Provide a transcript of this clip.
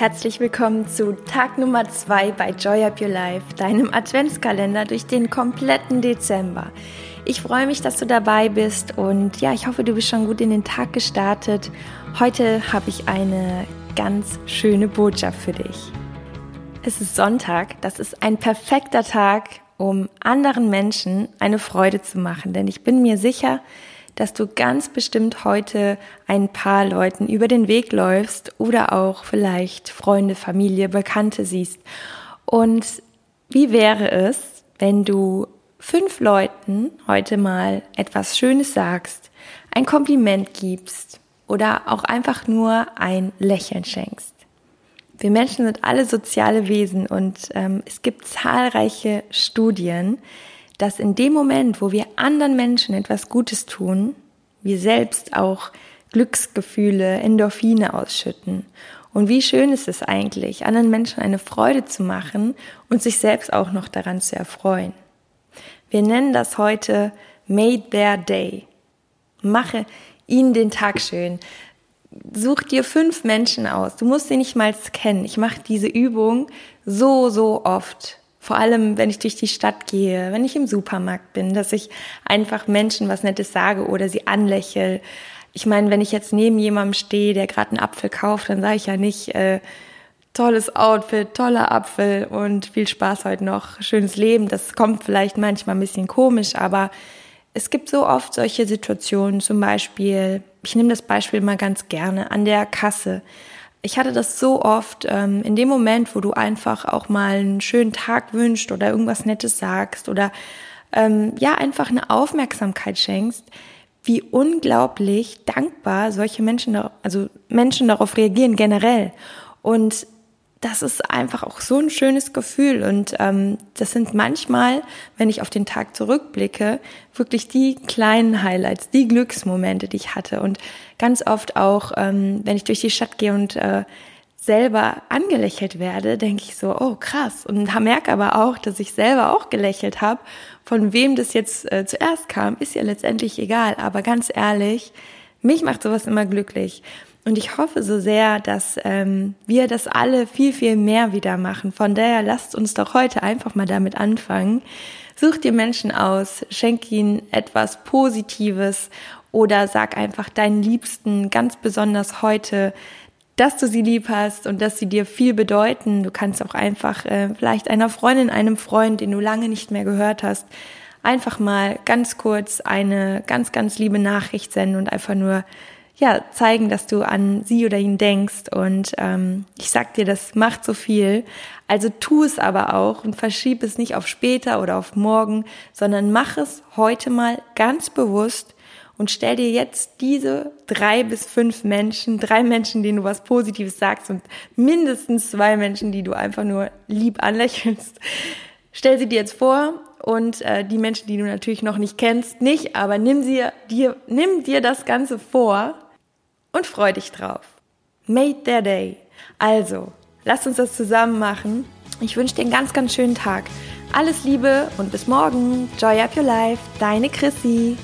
Herzlich willkommen zu Tag Nummer 2 bei Joy Up Your Life, deinem Adventskalender durch den kompletten Dezember. Ich freue mich, dass du dabei bist und ja, ich hoffe, du bist schon gut in den Tag gestartet. Heute habe ich eine ganz schöne Botschaft für dich. Es ist Sonntag, das ist ein perfekter Tag, um anderen Menschen eine Freude zu machen, denn ich bin mir sicher, dass du ganz bestimmt heute ein paar Leuten über den Weg läufst oder auch vielleicht Freunde, Familie, Bekannte siehst. Und wie wäre es, wenn du fünf Leuten heute mal etwas Schönes sagst, ein Kompliment gibst oder auch einfach nur ein Lächeln schenkst? Wir Menschen sind alle soziale Wesen und ähm, es gibt zahlreiche Studien, dass in dem Moment, wo wir anderen Menschen etwas Gutes tun, wir selbst auch Glücksgefühle, Endorphine ausschütten. Und wie schön ist es eigentlich, anderen Menschen eine Freude zu machen und sich selbst auch noch daran zu erfreuen. Wir nennen das heute Made Their Day. Mache ihnen den Tag schön. Such dir fünf Menschen aus. Du musst sie nicht mal kennen. Ich mache diese Übung so, so oft. Vor allem, wenn ich durch die Stadt gehe, wenn ich im Supermarkt bin, dass ich einfach Menschen was Nettes sage oder sie anlächel. Ich meine, wenn ich jetzt neben jemandem stehe, der gerade einen Apfel kauft, dann sage ich ja nicht, äh, tolles Outfit, toller Apfel und viel Spaß heute noch, schönes Leben. Das kommt vielleicht manchmal ein bisschen komisch, aber es gibt so oft solche Situationen, zum Beispiel, ich nehme das Beispiel mal ganz gerne, an der Kasse ich hatte das so oft, ähm, in dem Moment, wo du einfach auch mal einen schönen Tag wünschst oder irgendwas Nettes sagst oder ähm, ja, einfach eine Aufmerksamkeit schenkst, wie unglaublich dankbar solche Menschen, also Menschen darauf reagieren generell. Und das ist einfach auch so ein schönes Gefühl. Und ähm, das sind manchmal, wenn ich auf den Tag zurückblicke, wirklich die kleinen Highlights, die Glücksmomente, die ich hatte. Und ganz oft auch, ähm, wenn ich durch die Stadt gehe und äh, selber angelächelt werde, denke ich so, oh krass. Und merke aber auch, dass ich selber auch gelächelt habe. Von wem das jetzt äh, zuerst kam, ist ja letztendlich egal. Aber ganz ehrlich, mich macht sowas immer glücklich. Und ich hoffe so sehr, dass ähm, wir das alle viel, viel mehr wieder machen. Von daher lasst uns doch heute einfach mal damit anfangen. Such dir Menschen aus, schenk ihnen etwas Positives oder sag einfach deinen Liebsten ganz besonders heute, dass du sie lieb hast und dass sie dir viel bedeuten. Du kannst auch einfach äh, vielleicht einer Freundin, einem Freund, den du lange nicht mehr gehört hast, einfach mal ganz kurz eine ganz, ganz liebe Nachricht senden und einfach nur ja, zeigen, dass du an sie oder ihn denkst. Und ähm, ich sag dir, das macht so viel. Also tu es aber auch und verschieb es nicht auf später oder auf morgen, sondern mach es heute mal ganz bewusst und stell dir jetzt diese drei bis fünf Menschen, drei Menschen, denen du was Positives sagst und mindestens zwei Menschen, die du einfach nur lieb anlächelst. Stell sie dir jetzt vor und äh, die Menschen, die du natürlich noch nicht kennst, nicht, aber nimm sie dir, nimm dir das Ganze vor und freu dich drauf. Made their day. Also, lass uns das zusammen machen. Ich wünsche dir einen ganz, ganz schönen Tag. Alles Liebe und bis morgen. Joy up your life. Deine Chrissy.